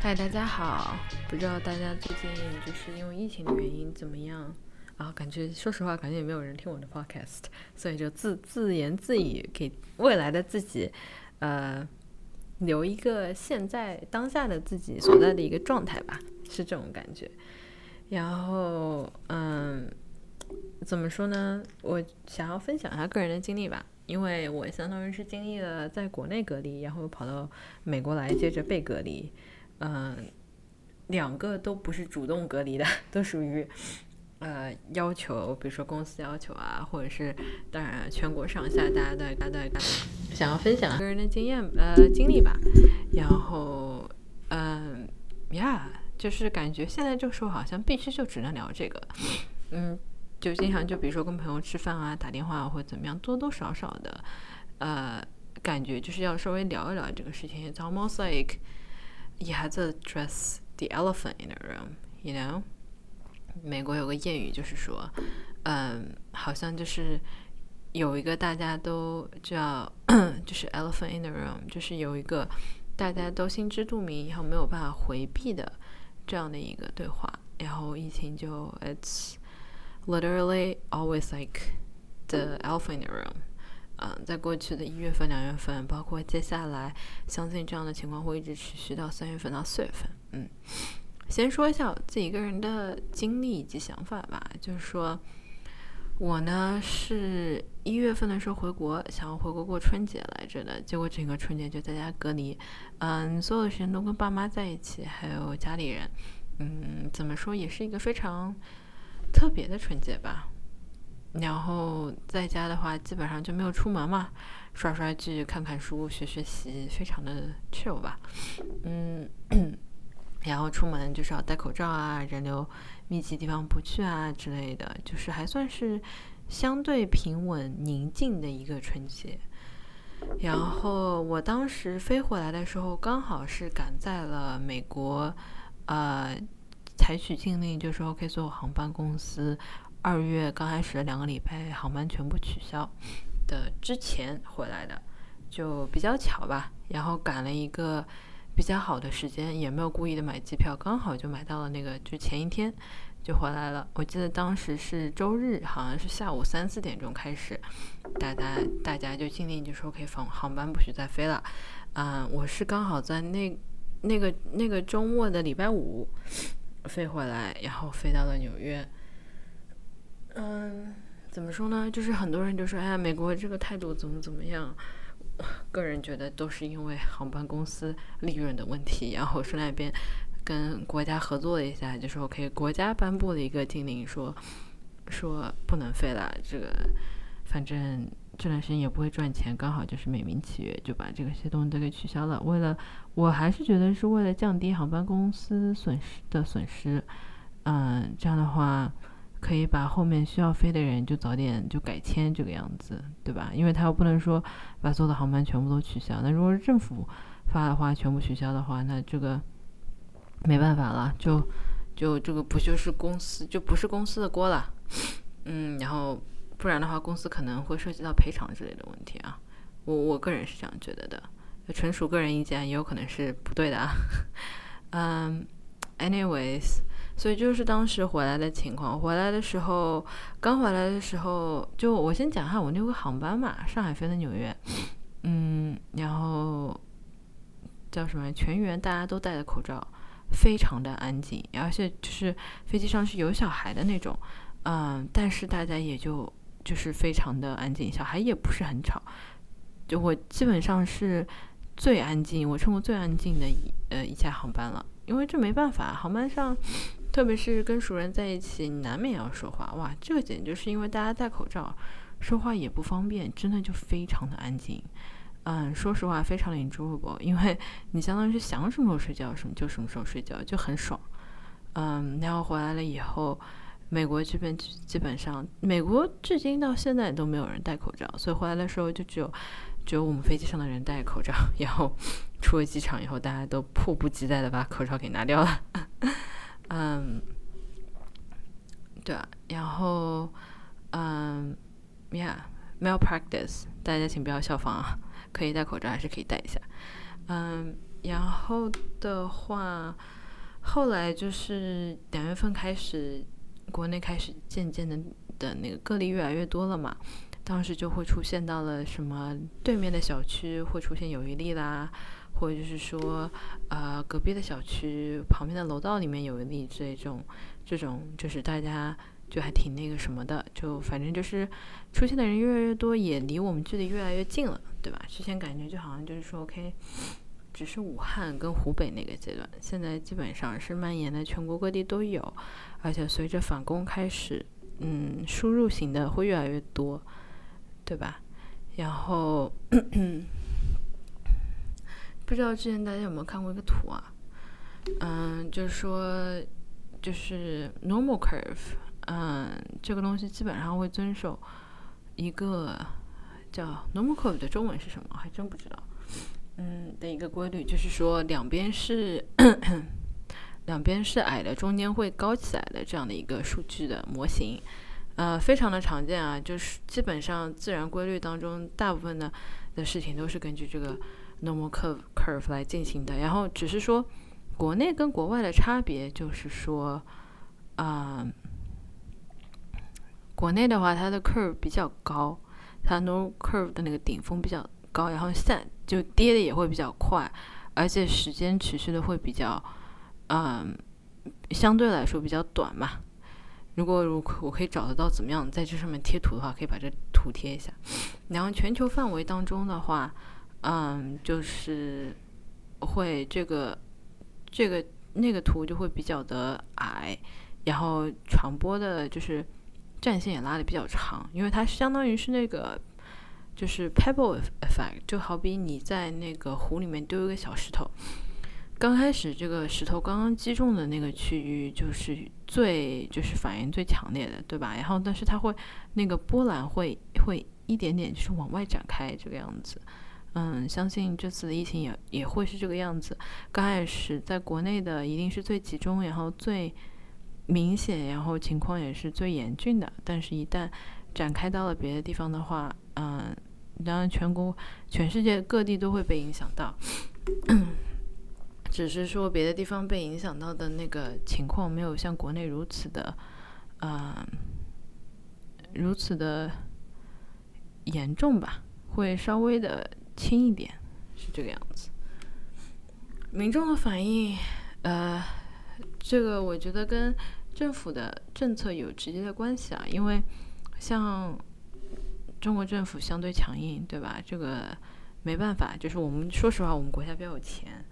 嗨，大家好！不知道大家最近就是因为疫情的原因怎么样啊？感觉说实话，感觉也没有人听我的 podcast，所以就自自言自语，给未来的自己，呃，留一个现在当下的自己所在的一个状态吧，是这种感觉。然后，嗯，怎么说呢？我想要分享一下个人的经历吧，因为我相当于是经历了在国内隔离，然后又跑到美国来，接着被隔离。嗯，两个都不是主动隔离的，都属于呃要求，比如说公司要求啊，或者是当然全国上下大家的大家的想要分享个人的经验呃经历吧。然后嗯呀，就是感觉现在这个时候好像必须就只能聊这个，嗯，就经常就比如说跟朋友吃饭啊、打电话或者怎么样，多多少少的呃感觉就是要稍微聊一聊这个事情。It's almost like You have to address the elephant in the room, you know？美国有个谚语，就是说，嗯，好像就是有一个大家都叫，就是 elephant in the room，就是有一个大家都心知肚明，然后没有办法回避的这样的一个对话。然后疫情就，it's literally always like the elephant in the room。嗯，在过去的一月份、两月份，包括接下来，相信这样的情况会一直持续到三月份到四月份。嗯，先说一下我自己个人的经历以及想法吧。就是说，我呢是一月份的时候回国，想要回国过春节来着的，结果整个春节就在家隔离。嗯，所有的时间都跟爸妈在一起，还有家里人。嗯，怎么说也是一个非常特别的春节吧。然后在家的话，基本上就没有出门嘛，刷刷剧、看看书、学学习，非常的 chill 吧。嗯，然后出门就是要戴口罩啊，人流密集地方不去啊之类的，就是还算是相对平稳宁静的一个春节。然后我当时飞回来的时候，刚好是赶在了美国，呃，采取禁令，就是 OK 所有航班公司。二月刚开始的两个礼拜，航班全部取消的之前回来的，就比较巧吧。然后赶了一个比较好的时间，也没有故意的买机票，刚好就买到了那个，就前一天就回来了。我记得当时是周日，好像是下午三四点钟开始，大家大家就尽力就说可以放航班不许再飞了。嗯，我是刚好在那那个那个周末的礼拜五飞回来，然后飞到了纽约。嗯，怎么说呢？就是很多人就说，哎呀，美国这个态度怎么怎么样？个人觉得都是因为航班公司利润的问题。然后说那边跟国家合作了一下，就说 OK，国家颁布了一个禁令，说说不能飞了。这个反正这段时间也不会赚钱，刚好就是美名其曰就把这个些东西都给取消了。为了，我还是觉得是为了降低航班公司损失的损失。嗯，这样的话。可以把后面需要飞的人就早点就改签这个样子，对吧？因为他又不能说把所有的航班全部都取消。那如果是政府发的话，全部取消的话，那这个没办法了，就就这个不就是公司就不是公司的锅了。嗯，然后不然的话，公司可能会涉及到赔偿之类的问题啊。我我个人是这样觉得的，纯属个人意见，也有可能是不对的啊。嗯，anyways。所以就是当时回来的情况，回来的时候，刚回来的时候，就我先讲一下我那个航班嘛，上海飞的纽约，嗯，然后叫什么？全员大家都戴着口罩，非常的安静，而且就是飞机上是有小孩的那种，嗯，但是大家也就就是非常的安静，小孩也不是很吵，就我基本上是最安静，我乘过最安静的一呃一架航班了，因为这没办法，航班上。特别是跟熟人在一起，难免要说话。哇，这个简直就是因为大家戴口罩，说话也不方便，真的就非常的安静。嗯，说实话，非常的舒服因为 你相当于是想什么时候睡觉什么就什么时候睡觉，就很爽。嗯，然后回来了以后，美国这边基本上，美国至今到现在都没有人戴口罩，所以回来的时候就只有只有我们飞机上的人戴口罩，然后出了机场以后，大家都迫不及待的把口罩给拿掉了。嗯，对啊，然后，嗯，Yeah，malpractice，大家请不要效仿啊，可以戴口罩还是可以戴一下。嗯，然后的话，后来就是两月份开始，国内开始渐渐的的那个个例越来越多了嘛。当时就会出现到了什么对面的小区会出现有一例啦，或者就是说，呃，隔壁的小区旁边的楼道里面有一例这种，这种就是大家就还挺那个什么的，就反正就是出现的人越来越多，也离我们距离越来越近了，对吧？之前感觉就好像就是说，OK，只是武汉跟湖北那个阶段，现在基本上是蔓延的全国各地都有，而且随着反攻开始，嗯，输入型的会越来越多。对吧？然后不知道之前大家有没有看过一个图啊？嗯，就是说，就是 normal curve，嗯，这个东西基本上会遵守一个叫 normal curve 的中文是什么？还真不知道。嗯，的一个规律就是说，两边是两边是矮的，中间会高起来的这样的一个数据的模型。呃，非常的常见啊，就是基本上自然规律当中，大部分的的事情都是根据这个 normal curve curve 来进行的。然后只是说，国内跟国外的差别就是说，啊，国内的话，它的 curve 比较高，它 normal curve 的那个顶峰比较高，然后下就跌的也会比较快，而且时间持续的会比较，嗯，相对来说比较短嘛。如果如我可以找得到怎么样在这上面贴图的话，可以把这图贴一下。然后全球范围当中的话，嗯，就是会这个这个那个图就会比较的矮，然后传播的就是战线也拉的比较长，因为它相当于是那个就是 pebble effect，就好比你在那个湖里面丢一个小石头。刚开始这个石头刚刚击中的那个区域，就是最就是反应最强烈的，对吧？然后，但是它会那个波澜会会一点点就是往外展开这个样子。嗯，相信这次的疫情也也会是这个样子。刚开始在国内的一定是最集中，然后最明显，然后情况也是最严峻的。但是，一旦展开到了别的地方的话，嗯，当然全国全世界各地都会被影响到。只是说别的地方被影响到的那个情况没有像国内如此的，嗯，如此的严重吧，会稍微的轻一点，是这个样子。民众的反应，呃，这个我觉得跟政府的政策有直接的关系啊，因为像中国政府相对强硬，对吧？这个没办法，就是我们说实话，我们国家比较有钱。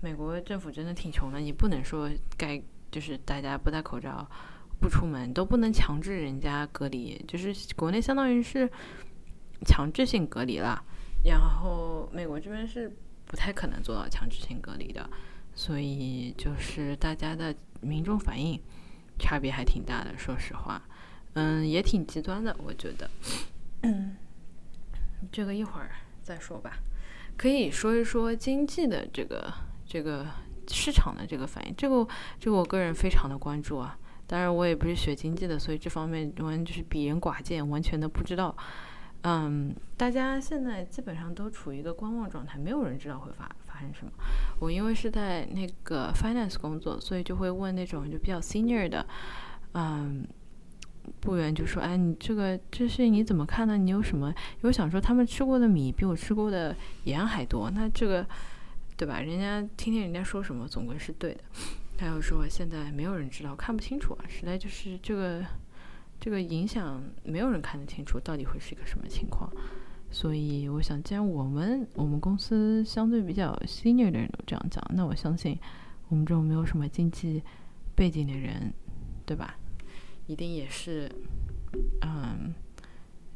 美国政府真的挺穷的，你不能说该就是大家不戴口罩、不出门都不能强制人家隔离，就是国内相当于是强制性隔离了，然后美国这边是不太可能做到强制性隔离的，所以就是大家的民众反应差别还挺大的，说实话，嗯，也挺极端的，我觉得，嗯，这个一会儿再说吧，可以说一说经济的这个。这个市场的这个反应，这个这个我个人非常的关注啊。当然我也不是学经济的，所以这方面完就是鄙人寡见，完全的不知道。嗯，大家现在基本上都处于一个观望状态，没有人知道会发发生什么。我因为是在那个 finance 工作，所以就会问那种就比较 senior 的，嗯，部员就说：“哎，你这个这事你怎么看呢？你有什么？我想说他们吃过的米比我吃过的盐还多，那这个。”对吧？人家听听人家说什么，总归是对的。他又说现在没有人知道，看不清楚啊，实在就是这个这个影响，没有人看得清楚到底会是一个什么情况。所以我想，既然我们我们公司相对比较 senior 的人都这样讲，那我相信我们这种没有什么经济背景的人，对吧？一定也是，嗯，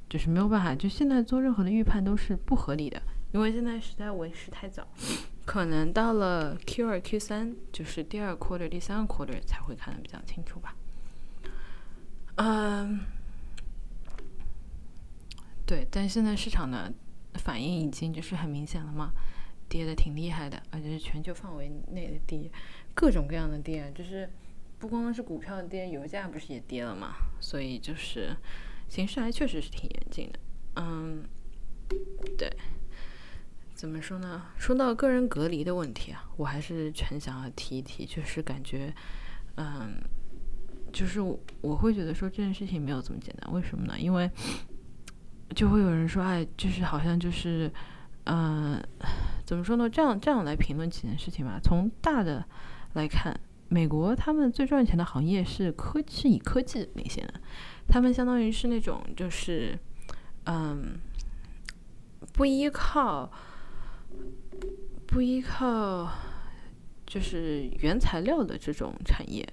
就是没有办法。就现在做任何的预判都是不合理的，因为现在时代为时太早。可能到了 Q 二、Q 三，就是第二 quarter、第三个 quarter 才会看得比较清楚吧。嗯，对，但现在市场的反应已经就是很明显了嘛，跌的挺厉害的，而且是全球范围内的跌，各种各样的跌，就是不光是股票跌，油价不是也跌了嘛，所以就是形势还确实是挺严峻的。嗯，对。怎么说呢？说到个人隔离的问题啊，我还是全想要提一提，就是感觉，嗯，就是我会觉得说这件事情没有这么简单。为什么呢？因为就会有人说，哎，就是好像就是，嗯，怎么说呢？这样这样来评论几件事情吧。从大的来看，美国他们最赚钱的行业是科，是以科技领先的，他们相当于是那种就是，嗯，不依靠。不依靠就是原材料的这种产业，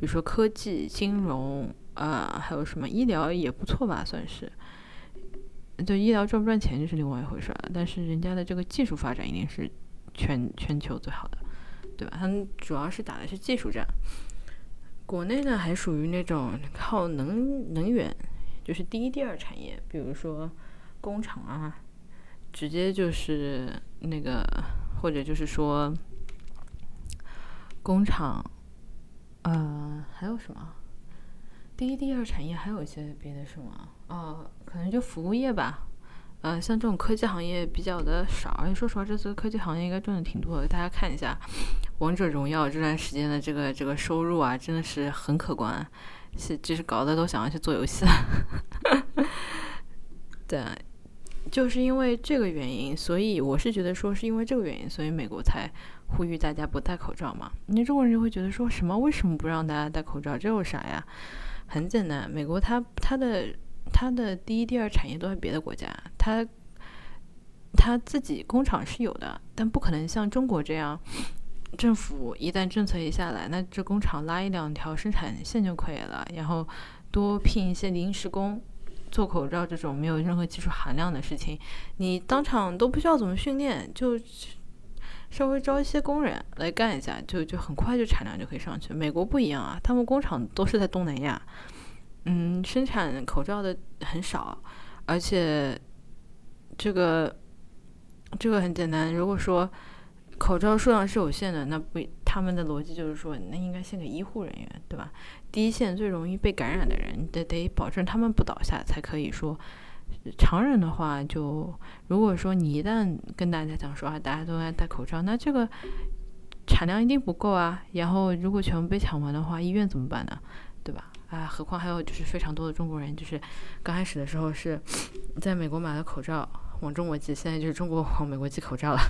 比如说科技、金融啊，还有什么医疗也不错吧，算是。对医疗赚不赚钱就是另外一回事了，但是人家的这个技术发展一定是全全球最好的，对吧？他们主要是打的是技术战。国内呢，还属于那种靠能能源，就是第一、第二产业，比如说工厂啊，直接就是那个。或者就是说，工厂，呃，还有什么？第一、第二产业还有一些别的什么？哦，可能就服务业吧。呃，像这种科技行业比较的少，而且说实话，这次科技行业应该赚的挺多的。大家看一下《王者荣耀》这段时间的这个这个收入啊，真的是很可观，是就是搞得都想要去做游戏了。对。就是因为这个原因，所以我是觉得说是因为这个原因，所以美国才呼吁大家不戴口罩嘛。你中国人就会觉得说什么？为什么不让大家戴口罩？这有啥呀？很简单，美国它它的它的第一、第二产业都在别的国家，它它自己工厂是有的，但不可能像中国这样，政府一旦政策一下来，那这工厂拉一两条生产线就可以了，然后多聘一些临时工。做口罩这种没有任何技术含量的事情，你当场都不需要怎么训练，就稍微招一些工人来干一下，就就很快就产量就可以上去。美国不一样啊，他们工厂都是在东南亚，嗯，生产口罩的很少，而且这个这个很简单，如果说口罩数量是有限的，那不他们的逻辑就是说，那应该献给医护人员，对吧？第一线最容易被感染的人，得得保证他们不倒下，才可以说。常人的话，就如果说你一旦跟大家讲说啊，大家都爱戴口罩，那这个产量一定不够啊。然后如果全部被抢完的话，医院怎么办呢？对吧？啊，何况还有就是非常多的中国人，就是刚开始的时候是在美国买了口罩往中国寄，现在就是中国往美国寄口罩了，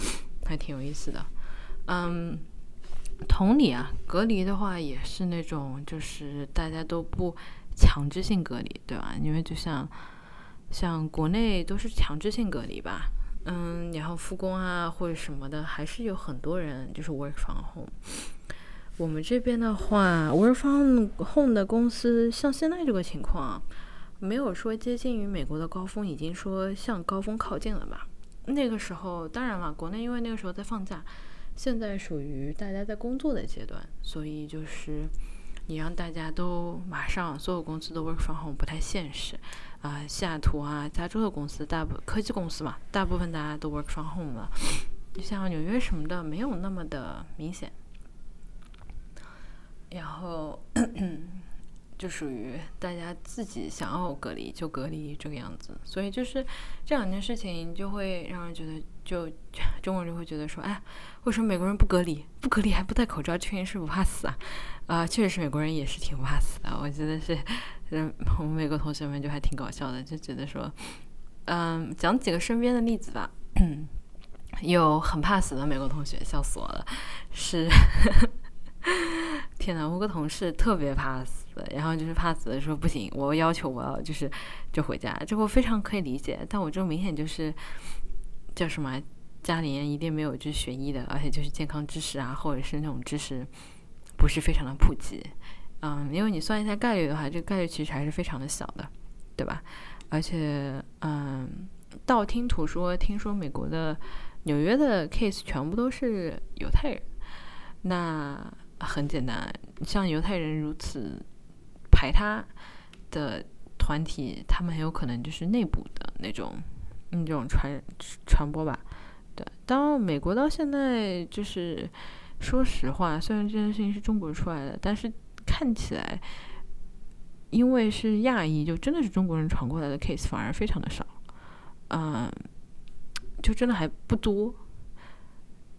还挺有意思的。嗯。同理啊，隔离的话也是那种，就是大家都不强制性隔离，对吧？因为就像像国内都是强制性隔离吧，嗯，然后复工啊或者什么的，还是有很多人就是 work from home。我们这边的话，work from home 的公司，像现在这个情况，没有说接近于美国的高峰，已经说向高峰靠近了吧？那个时候，当然了，国内因为那个时候在放假。现在属于大家在工作的阶段，所以就是你让大家都马上所有公司都 work from home 不太现实啊。西雅图啊，加州的公司大部科技公司嘛，大部分大家都 work from home 了。就像纽约什么的，没有那么的明显。然后。就属于大家自己想要隔离就隔离这个样子，所以就是这两件事情就会让人觉得，就中国人就会觉得说，哎，为什么美国人不隔离，不隔离还不戴口罩，确实是不怕死啊？啊，确实是美国人也是挺不怕死的。我觉得是，嗯，我们美国同学们就还挺搞笑的，就觉得说，嗯，讲几个身边的例子吧。有很怕死的美国同学，笑死我了，是。天呐，我个同事特别怕死，然后就是怕死的时候不行，我要求我要就是就回家，这我非常可以理解。但我这明显就是叫什么，家里人一定没有就是学医的，而且就是健康知识啊，或者是那种知识不是非常的普及。嗯，因为你算一下概率的话，这个概率其实还是非常的小的，对吧？而且，嗯，道听途说，听说美国的纽约的 case 全部都是犹太人，那。很简单，像犹太人如此排他的团体，他们很有可能就是内部的那种那种传传播吧。对，当美国到现在就是说实话，虽然这件事情是中国出来的，但是看起来因为是亚裔，就真的是中国人传过来的 case 反而非常的少。嗯，就真的还不多。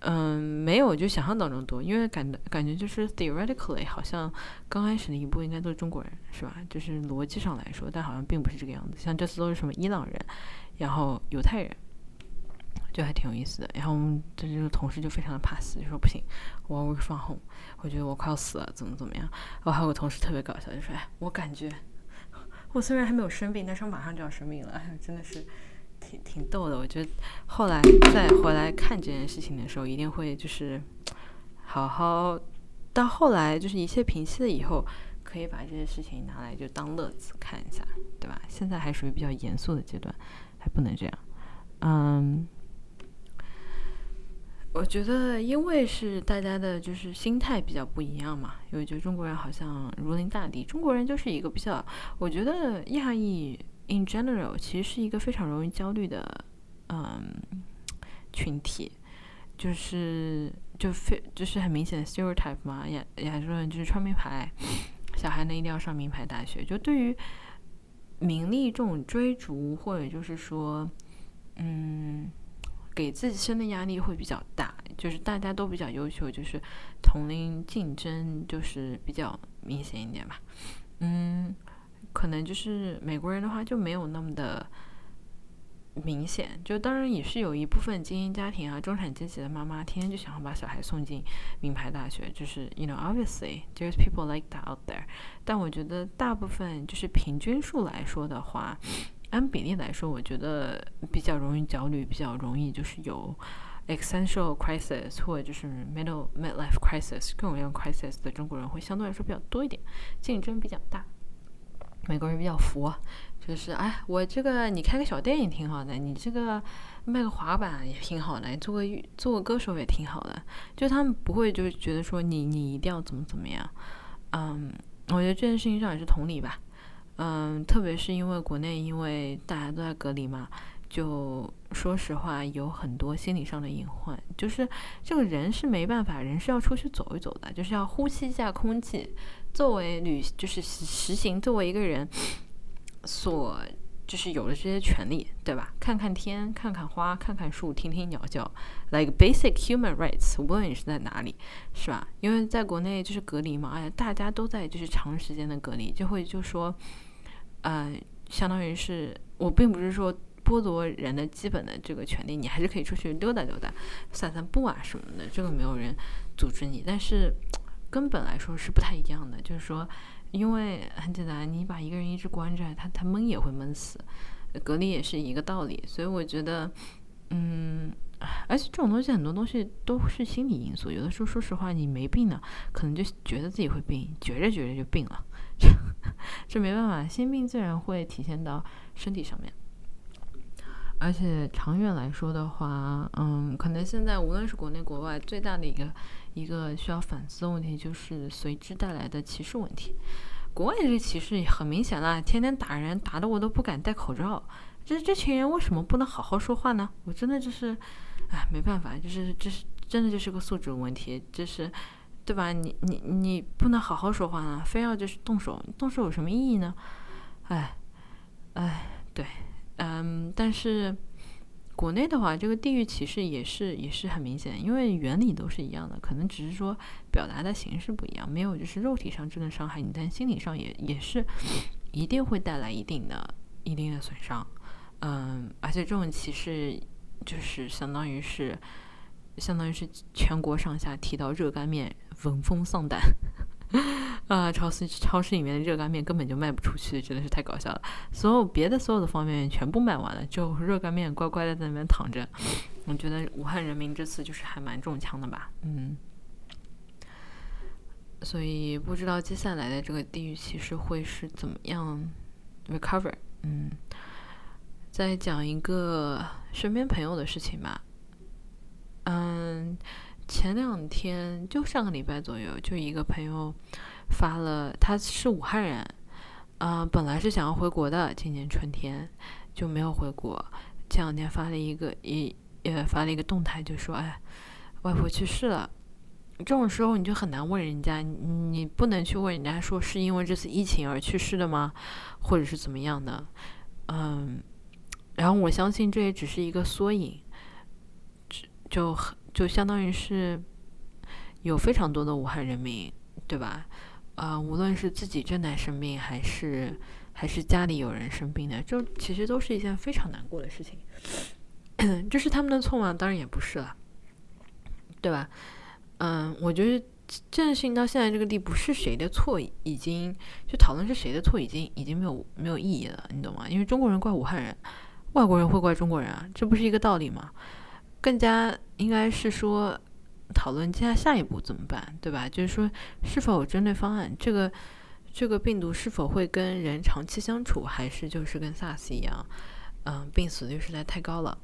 嗯，没有就想象当中多，因为感感觉就是 theoretically 好像刚开始的一波应该都是中国人，是吧？就是逻辑上来说，但好像并不是这个样子。像这次都是什么伊朗人，然后犹太人，就还挺有意思的。然后我们这这个同事就非常的怕死，就说不行，我要放红，我觉得我快要死了，怎么怎么样。然后还有个同事特别搞笑，就说：“哎，我感觉我虽然还没有生病，但是我马上就要生病了。”，真的是。挺挺逗的，我觉得后来再回来看这件事情的时候，一定会就是好好到后来就是一切平息了以后，可以把这些事情拿来就当乐子看一下，对吧？现在还属于比较严肃的阶段，还不能这样。嗯，我觉得因为是大家的就是心态比较不一样嘛，因为觉得中国人好像如临大敌，中国人就是一个比较，我觉得亚裔。In general，其实是一个非常容易焦虑的，嗯，群体，就是就非就是很明显的 stereotype 嘛，亚亚洲人就是穿名牌，小孩呢一定要上名牌大学，就对于名利这种追逐，或者就是说，嗯，给自己生的压力会比较大，就是大家都比较优秀，就是同龄竞争就是比较明显一点吧，嗯。可能就是美国人的话就没有那么的明显，就当然也是有一部分精英家庭啊、中产阶级的妈妈，天天就想要把小孩送进名牌大学，就是 you know obviously there's people like that out there。但我觉得大部分就是平均数来说的话，按比例来说，我觉得比较容易焦虑、比较容易就是有 existential crisis 或者就是 middle midlife crisis 各种各样 crisis 的中国人会相对来说比较多一点，竞争比较大。美国人比较佛，就是哎，我这个你开个小店也挺好的，你这个卖个滑板也挺好的，做个做个歌手也挺好的，就他们不会就觉得说你你一定要怎么怎么样，嗯，我觉得这件事情上也是同理吧，嗯，特别是因为国内因为大家都在隔离嘛。就说实话，有很多心理上的隐患，就是这个人是没办法，人是要出去走一走的，就是要呼吸一下空气。作为旅，就是实行作为一个人所就是有的这些权利，对吧？看看天，看看花，看看树，听听鸟叫，like basic human rights。无论你是在哪里，是吧？因为在国内就是隔离嘛，哎呀，大家都在就是长时间的隔离，就会就说，呃，相当于是我并不是说。剥夺人的基本的这个权利，你还是可以出去溜达溜达、散散步啊什么的，这个没有人阻止你。但是根本来说是不太一样的，就是说，因为很简单，你把一个人一直关着，他他闷也会闷死，隔离也是一个道理。所以我觉得，嗯，而且这种东西很多东西都是心理因素，有的时候说实话，你没病呢，可能就觉得自己会病，觉着觉着就病了，这没办法，心病自然会体现到身体上面。而且长远来说的话，嗯，可能现在无论是国内国外，最大的一个一个需要反思的问题，就是随之带来的歧视问题。国外这歧视很明显了，天天打人，打的我都不敢戴口罩。这这群人为什么不能好好说话呢？我真的就是，哎，没办法，就是这是真的就是个素质问题，就是，对吧？你你你不能好好说话呢，非要就是动手，动手有什么意义呢？哎，哎，对。嗯，但是国内的话，这个地域歧视也是也是很明显，因为原理都是一样的，可能只是说表达的形式不一样，没有就是肉体上真的伤害你，但心理上也也是 一定会带来一定的一定的损伤。嗯，而且这种歧视就是相当于是相当于是全国上下提到热干面，闻风丧胆。啊，超市超市里面的热干面根本就卖不出去，真的是太搞笑了。所有别的所有的方便面全部卖完了，就热干面乖乖的在那边躺着。我觉得武汉人民这次就是还蛮中枪的吧，嗯。所以不知道接下来的这个地域歧视会是怎么样 recover。嗯，再讲一个身边朋友的事情吧。嗯。前两天就上个礼拜左右，就一个朋友发了，他是武汉人，嗯，本来是想要回国的，今年春天就没有回国。前两天发了一个一也发了一个动态，就说：“哎，外婆去世了。”这种时候你就很难问人家，你不能去问人家说是因为这次疫情而去世的吗，或者是怎么样的？嗯，然后我相信这也只是一个缩影。就就相当于是有非常多的武汉人民，对吧？呃，无论是自己正在生病，还是还是家里有人生病的，就其实都是一件非常难过的事情。这是他们的错吗？当然也不是了，对吧？嗯，我觉得这件事情到现在这个地步，是谁的错已经就讨论是谁的错，已经已经没有没有意义了，你懂吗？因为中国人怪武汉人，外国人会怪中国人啊，这不是一个道理吗？更加应该是说。讨论接下下一步怎么办，对吧？就是说，是否有针对方案？这个这个病毒是否会跟人长期相处，还是就是跟 SARS 一样，嗯，病死率实在太高了，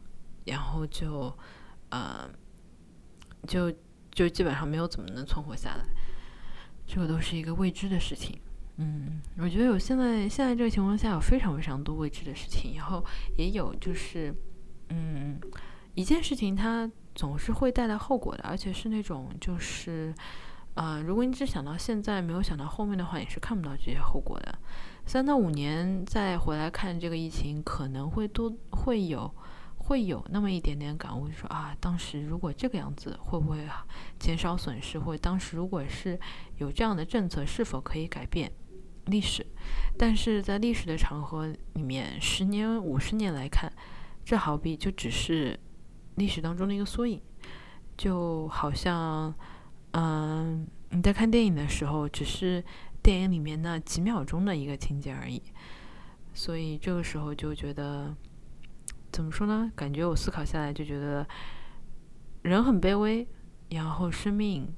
然后就，呃，就就基本上没有怎么能存活下来。这个都是一个未知的事情。嗯，我觉得有现在现在这个情况下有非常非常多未知的事情，然后也有就是，嗯，一件事情它。总是会带来后果的，而且是那种就是，呃，如果你只想到现在，没有想到后面的话，也是看不到这些后果的。三到五年再回来看这个疫情，可能会多会有会有那么一点点感悟，就说啊，当时如果这个样子，会不会减少损失？或者当时如果是有这样的政策，是否可以改变历史？但是在历史的长河里面，十年、五十年来看，这好比就只是。历史当中的一个缩影，就好像，嗯，你在看电影的时候，只是电影里面那几秒钟的一个情节而已。所以这个时候就觉得，怎么说呢？感觉我思考下来就觉得，人很卑微，然后生命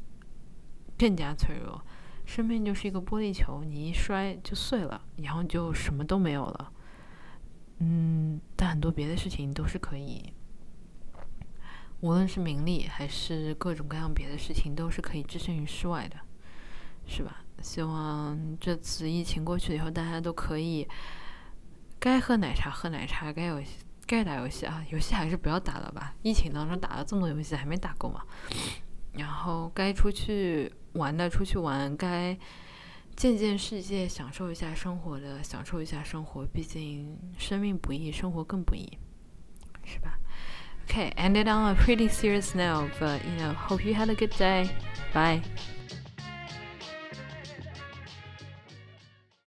更加脆弱。生命就是一个玻璃球，你一摔就碎了，然后就什么都没有了。嗯，但很多别的事情都是可以。无论是名利还是各种各样别的事情，都是可以置身于世外的，是吧？希望这次疫情过去以后，大家都可以该喝奶茶喝奶茶，该游戏该打游戏啊，游戏还是不要打了吧。疫情当中打了这么多游戏，还没打够嘛。然后该出去玩的出去玩，该见见世界、享受一下生活的享受一下生活。毕竟生命不易，生活更不易，是吧？Okay, ended on a pretty serious note, but you know, hope you had a good day. Bye.